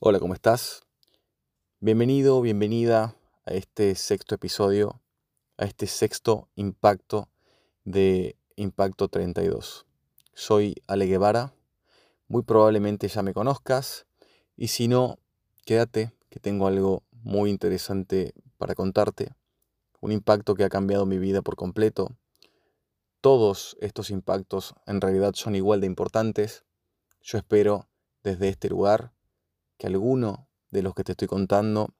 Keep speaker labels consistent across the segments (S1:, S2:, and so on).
S1: Hola, ¿cómo estás? Bienvenido, bienvenida a este sexto episodio, a este sexto impacto de Impacto 32. Soy Ale Guevara, muy probablemente ya me conozcas y si no, quédate que tengo algo muy interesante para contarte, un impacto que ha cambiado mi vida por completo. Todos estos impactos en realidad son igual de importantes. Yo espero desde este lugar que alguno de los que te estoy contando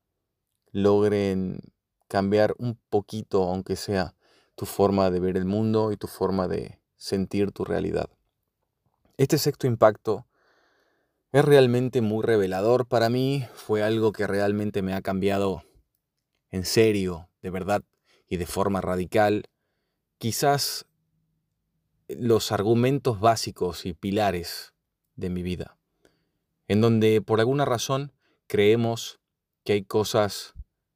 S1: logren cambiar un poquito, aunque sea tu forma de ver el mundo y tu forma de sentir tu realidad. Este sexto impacto es realmente muy revelador para mí, fue algo que realmente me ha cambiado en serio, de verdad y de forma radical. Quizás los argumentos básicos y pilares de mi vida en donde por alguna razón creemos que hay cosas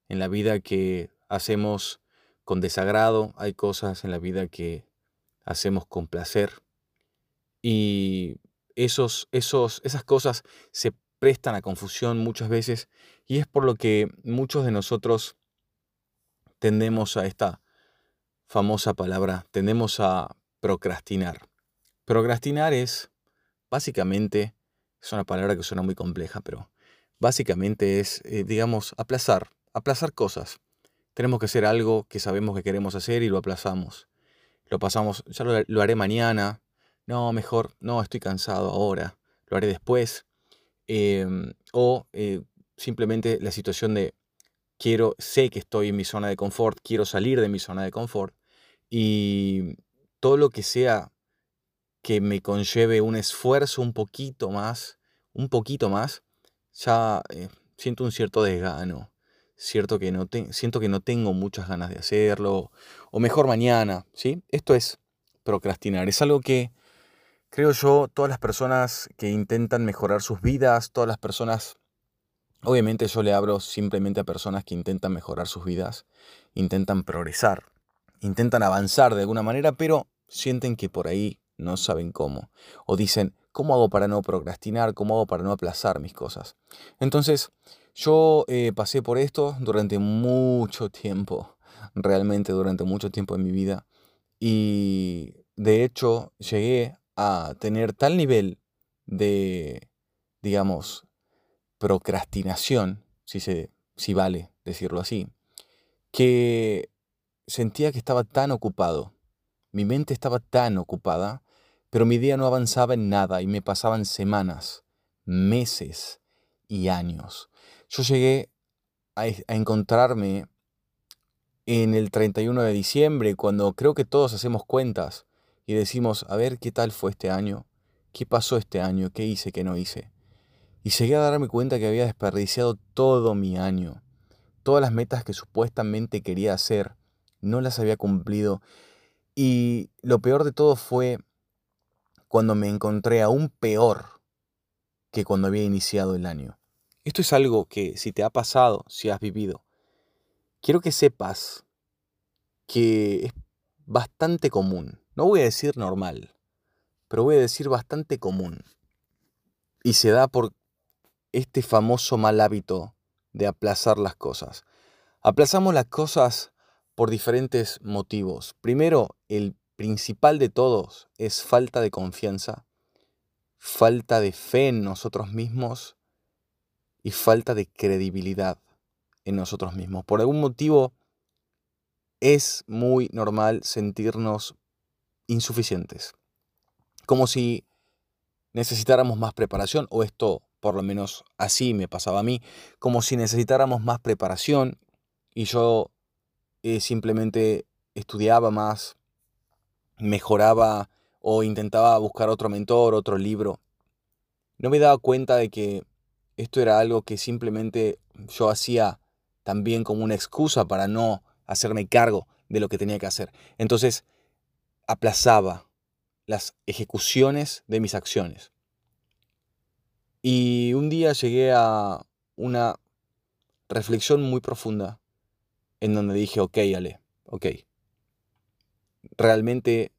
S1: en la vida que hacemos con desagrado, hay cosas en la vida que hacemos con placer y esos, esos, esas cosas se prestan a confusión muchas veces y es por lo que muchos de nosotros tendemos a esta famosa palabra, tendemos a procrastinar. Procrastinar es básicamente es una palabra que suena muy compleja, pero básicamente es, eh, digamos, aplazar, aplazar cosas. Tenemos que hacer algo que sabemos que queremos hacer y lo aplazamos. Lo pasamos, ya lo, haré mañana. No, mejor, no, estoy cansado ahora. Lo haré después. Em, o eh, simplemente la situación de quiero, sé que estoy en mi zona de confort, quiero salir de mi zona de confort. Y todo lo que sea que me conlleve un esfuerzo un poquito más, un poquito más, ya eh, siento un cierto desgano. Cierto que no siento que no tengo muchas ganas de hacerlo, o mejor mañana, ¿sí? Esto es procrastinar, es algo que creo yo, todas las personas que intentan mejorar sus vidas, todas las personas, obviamente yo le abro simplemente a personas que intentan mejorar sus vidas, intentan progresar, intentan avanzar de alguna manera, pero sienten que por ahí no saben cómo. O dicen, ¿cómo hago para no procrastinar? ¿Cómo hago para no aplazar mis cosas? Entonces, yo eh, pasé por esto durante mucho tiempo, realmente durante mucho tiempo en mi vida. Y de hecho, llegué a tener tal nivel de, digamos, procrastinación, si, se, si vale decirlo así, que sentía que estaba tan ocupado, mi mente estaba tan ocupada pero mi día no avanzaba en nada y me pasaban semanas, meses y años. Yo llegué a, encontrarme en el 31 de diciembre, cuando creo que todos hacemos cuentas y decimos, a ver qué tal fue este año, qué pasó este año, qué hice, qué no hice. Y llegué a darme cuenta que había desperdiciado todo mi año. Todas las metas que supuestamente quería hacer, no las había cumplido. Y lo peor de todo fue cuando me encontré aún peor que cuando había iniciado el año. Esto es algo que si te ha pasado, si has vivido, quiero que sepas que es bastante común. No voy a decir normal, pero voy a decir bastante común. Y se da por este famoso mal hábito de aplazar las cosas. Aplazamos las cosas por diferentes motivos. Primero, el principal de todos es falta de confianza, falta de fe en nosotros mismos y falta de credibilidad en nosotros mismos. Por algún motivo es muy normal sentirnos insuficientes, como si necesitáramos más preparación, o esto por lo menos así me pasaba a mí, como si necesitáramos más preparación y yo eh, simplemente estudiaba más, mejoraba o intentaba buscar otro mentor, otro libro. No me daba cuenta de que esto era algo que simplemente yo hacía también como una excusa para no hacerme cargo de lo que tenía que hacer. Entonces, aplazaba las ejecuciones de mis acciones. Y un día llegué a una reflexión muy profunda en donde dije, ok, Ale, ok, realmente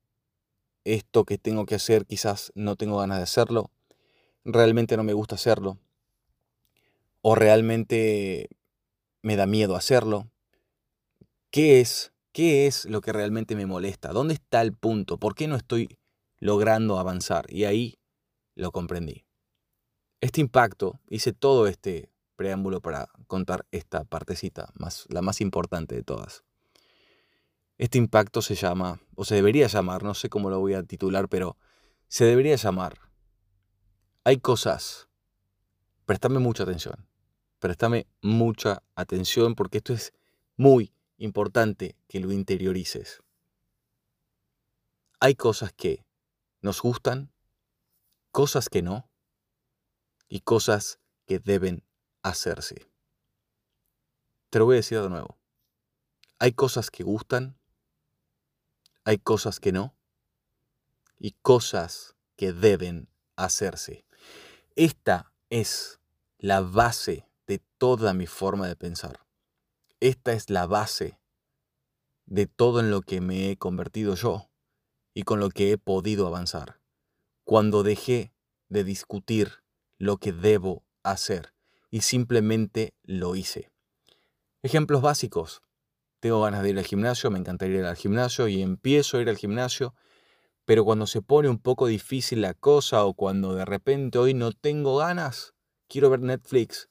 S1: esto que tengo que hacer quizás no tengo ganas de hacerlo, realmente no me gusta hacerlo, ¿O realmente me da miedo hacerlo? ¿Qué es? ¿Qué es lo que realmente me molesta? ¿Dónde está el punto? ¿Por qué no estoy logrando avanzar? Y ahí lo comprendí. Este impacto, hice todo este preámbulo para contar esta partecita, más, la más importante de todas. Este impacto se llama, o se debería llamar, no sé cómo lo voy a titular, pero se debería llamar. Hay cosas, préstame mucha atención, préstame mucha atención porque esto es muy importante que lo interiorices. Hay cosas que nos gustan, cosas que no, y cosas que deben hacerse. Te lo voy a decir de nuevo. Hay cosas que gustan, hay cosas que no y cosas que deben hacerse. Esta es la base de toda mi forma de pensar. Esta es la base de todo en lo que me he convertido yo y con lo que he podido avanzar. Cuando dejé de discutir lo que debo hacer y simplemente lo hice. Ejemplos básicos tengo ganas de ir al gimnasio, me encantaría ir al gimnasio y empiezo a ir al gimnasio, pero cuando se pone un poco difícil la cosa o cuando de repente hoy no tengo ganas, quiero ver Netflix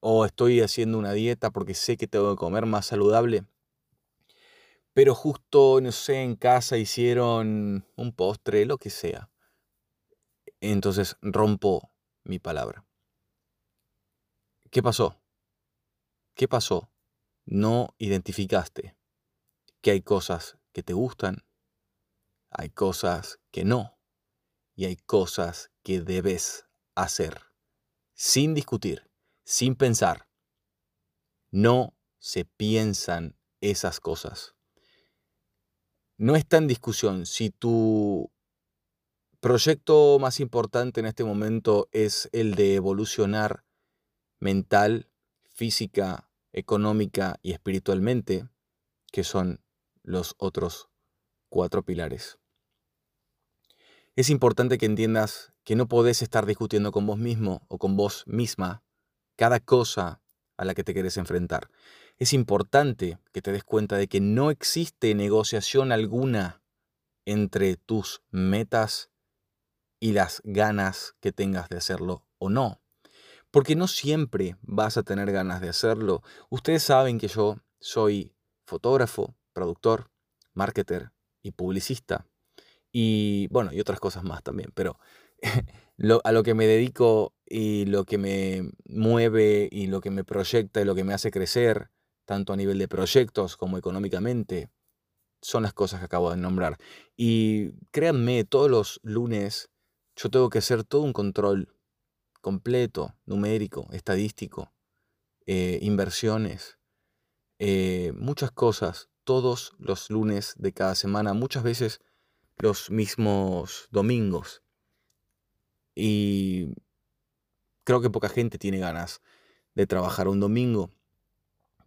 S1: o estoy haciendo una dieta porque sé que tengo que comer más saludable, pero justo, no sé, en casa hicieron un postre, lo que sea. Entonces rompo mi palabra. ¿Qué pasó? ¿Qué pasó? No identificaste que hay cosas que te gustan, hay cosas que no, y hay cosas que debes hacer, sin discutir, sin pensar. No se piensan esas cosas. No está en discusión si tu proyecto más importante en este momento es el de evolucionar mental, física, económica y espiritualmente, que son los otros cuatro pilares. Es importante que entiendas que no podés estar discutiendo con vos mismo o con vos misma cada cosa a la que te querés enfrentar. Es importante que te des cuenta de que no existe negociación alguna entre tus metas y las ganas que tengas de hacerlo o no porque no siempre vas a tener ganas de hacerlo. Ustedes saben que yo soy fotógrafo, productor, marketer y publicista. Y bueno, y otras cosas más también, pero a lo que me dedico y lo que me mueve y lo que me proyecta y lo que me hace crecer, tanto a nivel de proyectos como económicamente, son las cosas que acabo de nombrar. Y créanme, todos los lunes yo tengo que hacer todo un control completo, numérico, estadístico, eh, inversiones, eh, muchas cosas, todos los lunes de cada semana, muchas veces los mismos domingos. Y creo que poca gente tiene ganas de trabajar un domingo,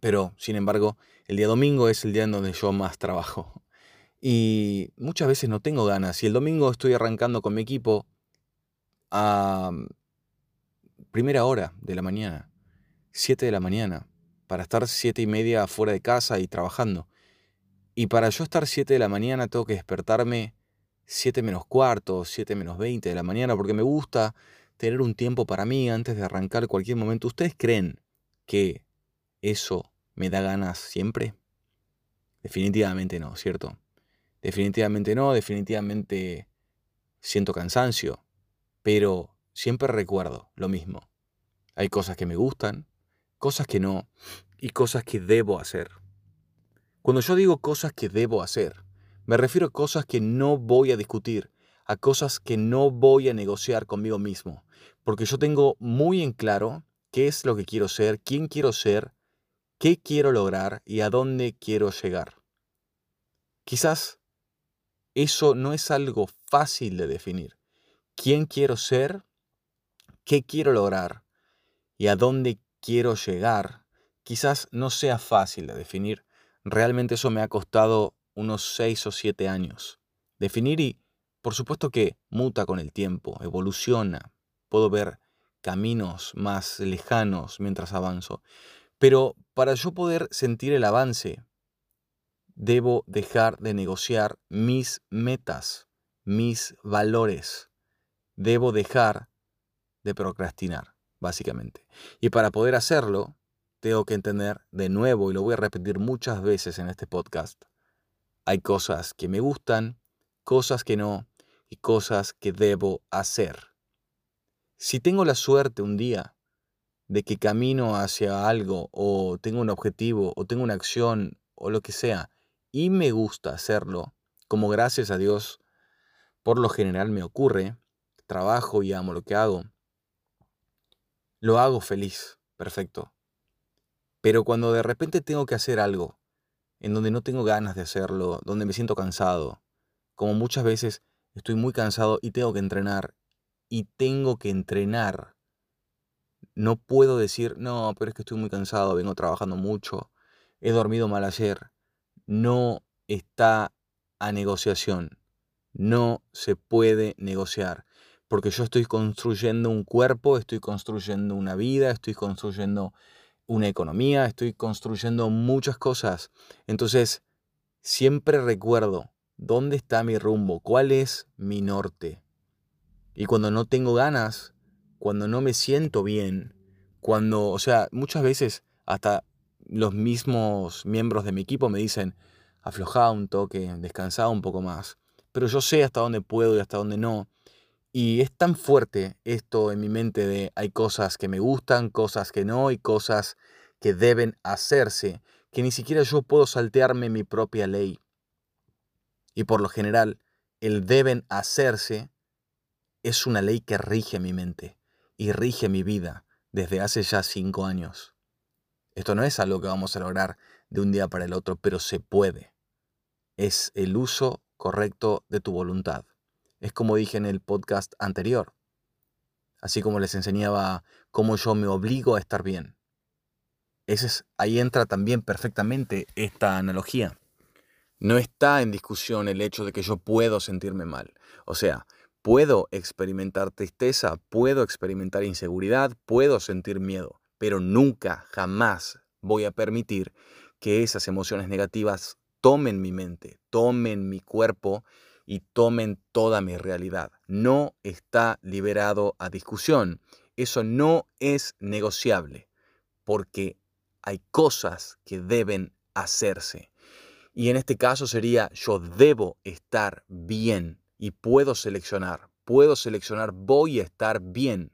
S1: pero sin embargo, el día domingo es el día en donde yo más trabajo. Y muchas veces no tengo ganas. Y el domingo estoy arrancando con mi equipo a primera hora de la mañana, 7 de la mañana, para estar siete y media fuera de casa y trabajando. Y para yo estar 7 de la mañana tengo que despertarme 7 menos cuarto, 7 menos 20 de la mañana, porque me gusta tener un tiempo para mí antes de arrancar cualquier momento. ¿Ustedes creen que eso me da ganas siempre? Definitivamente no, ¿cierto? Definitivamente no, definitivamente siento cansancio, pero siempre recuerdo lo mismo. Hay cosas que me gustan, cosas que no, y cosas que debo hacer. Cuando yo digo cosas que debo hacer, me refiero a cosas que no voy a discutir, a cosas que no voy a negociar conmigo mismo, porque yo tengo muy en claro qué es lo que quiero ser, quién quiero ser, qué quiero lograr y a dónde quiero llegar. Quizás eso no es algo fácil de definir. ¿Quién quiero ser? Qué quiero lograr y a dónde quiero llegar, quizás no sea fácil de definir. Realmente eso me ha costado unos seis o siete años. Definir y, por supuesto que muta con el tiempo, evoluciona. Puedo ver caminos más lejanos mientras avanzo. Pero para yo poder sentir el avance, debo dejar de negociar mis metas, mis valores. Debo dejar procrastinar, básicamente. Y para poder hacerlo, tengo que entender de nuevo, y lo voy a repetir muchas veces en este podcast, hay cosas que me gustan, cosas que no, y cosas que debo hacer. Si tengo la suerte un día de que camino hacia algo, o tengo un objetivo, o tengo una acción, o lo que sea, y me gusta hacerlo, como gracias a Dios por lo general me ocurre, trabajo y amo lo que hago, lo hago feliz, perfecto. Pero cuando de repente tengo que hacer algo en donde no tengo ganas de hacerlo, donde me siento cansado, como muchas veces estoy muy cansado y tengo que entrenar, y tengo que entrenar, no puedo decir, no, pero es que estoy muy cansado, vengo trabajando mucho, he dormido mal ayer. No está a negociación. No se puede negociar porque yo estoy construyendo un cuerpo, estoy construyendo una vida, estoy construyendo una economía, estoy construyendo muchas cosas. Entonces, siempre recuerdo dónde está mi rumbo, cuál es mi norte. Y cuando no tengo ganas, cuando no me siento bien, cuando, o sea, muchas veces hasta los mismos miembros de mi equipo me dicen, aflojá un toque, descansá un poco más. Pero yo sé hasta dónde puedo y hasta dónde no. Y es tan fuerte esto en mi mente de hay cosas que me gustan, cosas que no y cosas que deben hacerse, que ni siquiera yo puedo saltearme mi propia ley. Y por lo general, el deben hacerse es una ley que rige mi mente y rige mi vida desde hace ya cinco años. Esto no es algo que vamos a lograr de un día para el otro, pero se puede. Es el uso correcto de tu voluntad. Es como dije en el podcast anterior. Así como les enseñaba cómo yo me obligo a estar bien. Ese es, ahí entra también perfectamente esta analogía. No está en discusión el hecho de que yo puedo sentirme mal. O sea, puedo experimentar tristeza, puedo experimentar inseguridad, puedo sentir miedo, pero nunca, jamás voy a permitir que esas emociones negativas tomen mi mente, tomen mi cuerpo y tomen toda mi realidad. No está liberado a discusión. Eso no es negociable, porque hay cosas que deben hacerse. Y en este caso sería, yo debo estar bien y puedo seleccionar, puedo seleccionar, voy a estar bien.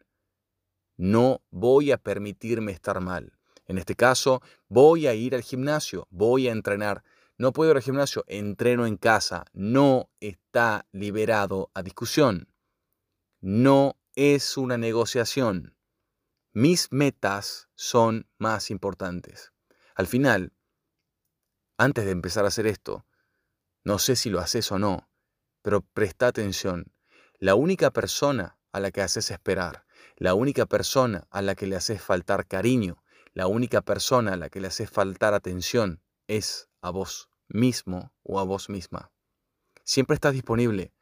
S1: No voy a permitirme estar mal. En este caso, voy a ir al gimnasio, voy a entrenar no puedo ir al gimnasio, entreno en casa. No está liberado a discusión. No es una negociación. Mis metas son más importantes. Al final, antes de empezar a hacer esto, no sé si lo haces o no, pero presta atención. La única persona a la que haces esperar, la única persona a la que le haces faltar cariño, la única persona a la que le haces faltar atención es a vos mismo o a vos misma. Siempre estás disponible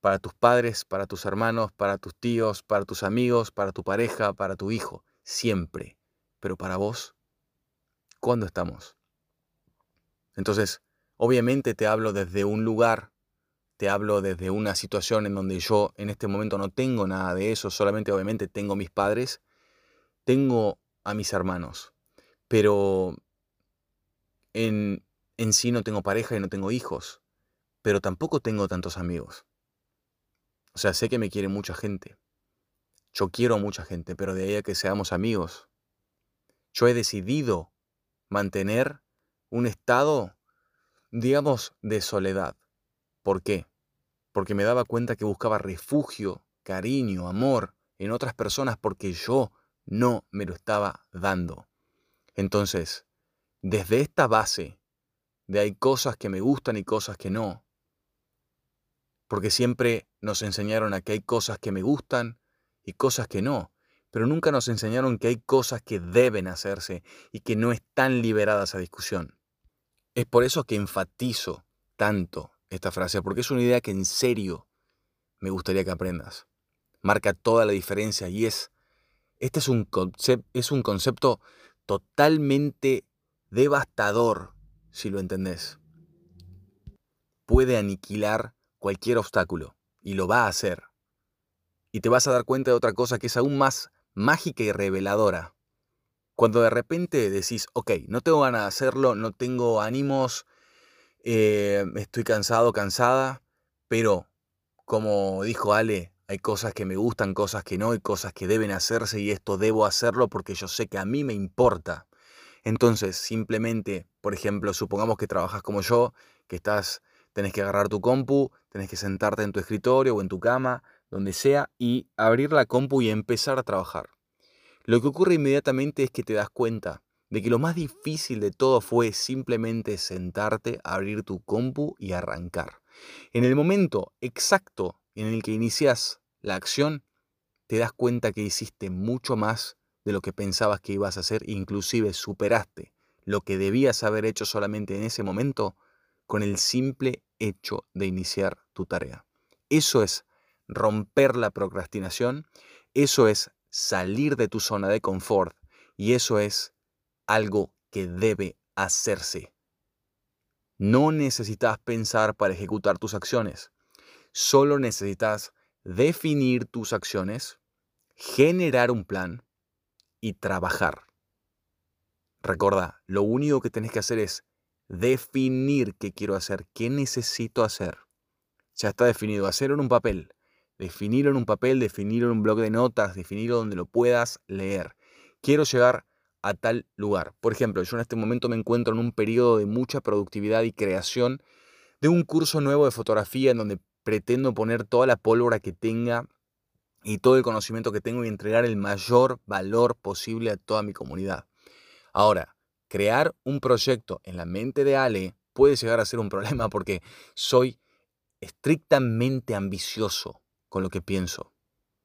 S1: para tus padres, para tus hermanos, para tus tíos, para tus amigos, para tu pareja, para tu hijo. Siempre. Pero para vos, ¿cuándo estamos? Entonces, obviamente te hablo desde un lugar, te hablo desde una situación en donde yo en este momento no tengo nada de eso, solamente obviamente tengo mis padres, tengo a mis hermanos, pero en, en sí no tengo pareja y no tengo hijos, pero tampoco tengo tantos amigos. O sea, sé que me quiere mucha gente. Yo quiero a mucha gente, pero de ahí a que seamos amigos. Yo he decidido mantener un estado, digamos, de soledad. ¿Por qué? Porque me daba cuenta que buscaba refugio, cariño, amor en otras personas porque yo no me lo estaba dando. Entonces, desde esta base de hay cosas que me gustan y cosas que no. Porque siempre nos enseñaron a que hay cosas que me gustan y cosas que no, pero nunca nos enseñaron que hay cosas que deben hacerse y que no están liberadas a discusión. Es por eso que enfatizo tanto esta frase, porque es una idea que en serio me gustaría que aprendas. Marca toda la diferencia y es Este es un, es un concepto totalmente devastador, si lo entendés. Puede aniquilar cualquier obstáculo, y lo va a hacer. Y te vas a dar cuenta de otra cosa que es aún más mágica y reveladora. Cuando de repente decís, ok, no tengo ganas de hacerlo, no tengo ánimos, eh, estoy cansado, cansada, pero como dijo Ale, hay cosas que me gustan, cosas que no, hay cosas que deben hacerse y esto debo hacerlo porque yo sé que a mí me importa. Entonces, simplemente, por ejemplo, supongamos que trabajas como yo, que estás, tenés que agarrar tu compu, tenés que sentarte en tu escritorio o en tu cama, donde sea, y abrir la compu y empezar a trabajar. Lo que ocurre inmediatamente es que te das cuenta de que lo más difícil de todo fue simplemente sentarte, abrir tu compu y arrancar. En el momento exacto en el que inicias la acción, te das cuenta que hiciste mucho más de lo que pensabas que ibas a hacer, inclusive superaste lo que debías haber hecho solamente en ese momento con el simple hecho de iniciar tu tarea. Eso es romper la procrastinación, eso es salir de tu zona de confort y eso es algo que debe hacerse. No necesitas pensar para ejecutar tus acciones. Solo necesitas definir tus acciones, generar un plan y trabajar. Recuerda, lo único que tenés que hacer es definir qué quiero hacer, qué necesito hacer. Ya está definido, hacerlo en un papel. Definirlo en un papel, definirlo en un blog de notas, definirlo donde lo puedas leer. Quiero llegar a tal lugar. Por ejemplo, yo en este momento me encuentro en un periodo de mucha productividad y creación de un curso nuevo de fotografía en donde pretendo poner toda la pólvora que tenga y todo el conocimiento que tengo y entregar el mayor valor posible a toda mi comunidad. Ahora, crear un proyecto en la mente de Ale puede llegar a ser un problema porque soy estrictamente ambicioso con lo que pienso.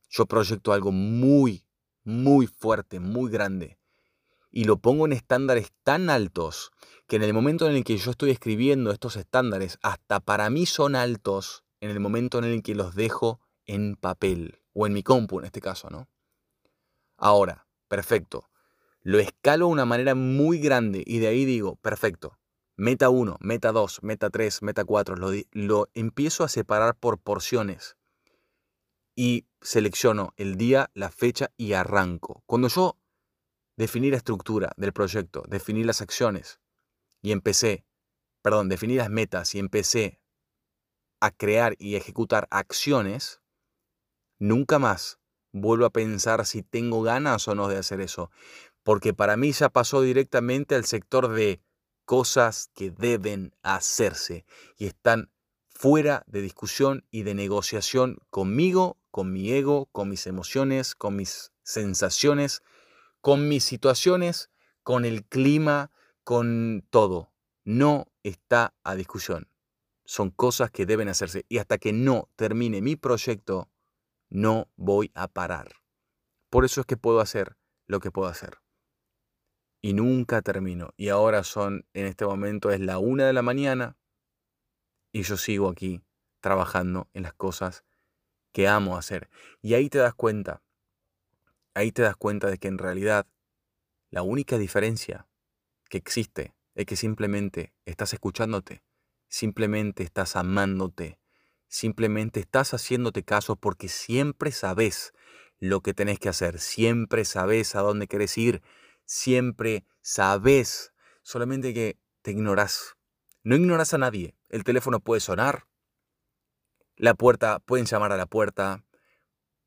S1: Yo proyecto algo muy, muy fuerte, muy grande. Y lo pongo en estándares tan altos que en el momento en el que yo estoy escribiendo estos estándares, hasta para mí son altos en el momento en el que los dejo en papel, o en mi compu en este caso, ¿no? Ahora, perfecto. Lo escalo de una manera muy grande y de ahí digo, perfecto. Meta 1, meta 2, meta 3, meta 4. Lo, lo empiezo a separar por porciones y selecciono el día, la fecha y arranco. Cuando yo definí la estructura del proyecto, definí las acciones y empecé, perdón, definí las metas y empecé a crear y ejecutar acciones, nunca más vuelvo a pensar si tengo ganas o no de hacer eso, porque para mí ya pasó directamente al sector de cosas que deben hacerse y están fuera de discusión y de negociación conmigo, con mi ego, con mis emociones, con mis sensaciones, con mis situaciones, con el clima, con todo. No está a discusión. Son cosas que deben hacerse y hasta que no termine mi proyecto, no voy a parar. Por eso es que puedo hacer lo que puedo hacer. Y nunca termino. Y ahora son, en este momento es la una de la mañana y yo sigo aquí trabajando en las cosas que amo hacer. Y ahí te das cuenta, ahí te das cuenta de que en realidad la única diferencia que existe es que simplemente estás escuchándote, simplemente estás amándote, simplemente estás haciéndote caso porque siempre sabes lo que tenés que hacer, siempre sabes a dónde querés ir, siempre sabes, solamente que te ignoras. No ignoras a nadie, el teléfono puede sonar, la puerta, pueden llamar a la puerta,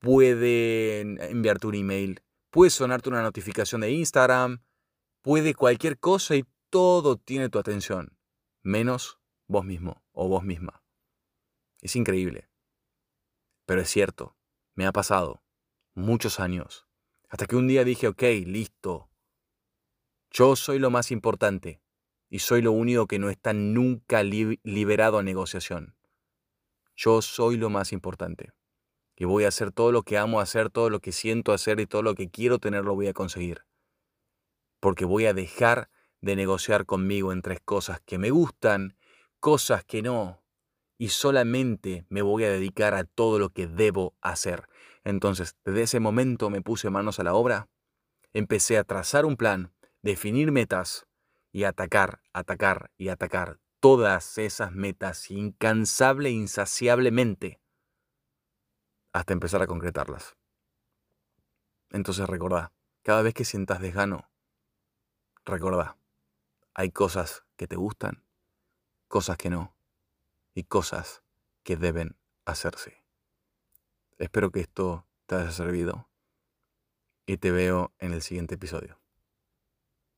S1: pueden enviarte un email, puede sonarte una notificación de Instagram, puede cualquier cosa y todo tiene tu atención, menos vos mismo o vos misma. Es increíble. Pero es cierto, me ha pasado muchos años, hasta que un día dije, ok, listo, yo soy lo más importante y soy lo único que no está nunca liberado a negociación. Yo soy lo más importante. Y voy a hacer todo lo que amo hacer, todo lo que siento hacer y todo lo que quiero tener lo voy a conseguir. Porque voy a dejar de negociar conmigo en tres cosas que me gustan, cosas que no, y solamente me voy a dedicar a todo lo que debo hacer. Entonces, desde ese momento me puse manos a la obra, empecé a trazar un plan, definir metas y atacar, atacar y atacar todas esas metas incansable insaciablemente hasta empezar a concretarlas. Entonces recordá, cada vez que sientas desgano, recordá, hay cosas que te gustan, cosas que no, y cosas que deben hacerse. Espero que esto te haya servido y te veo en el siguiente episodio.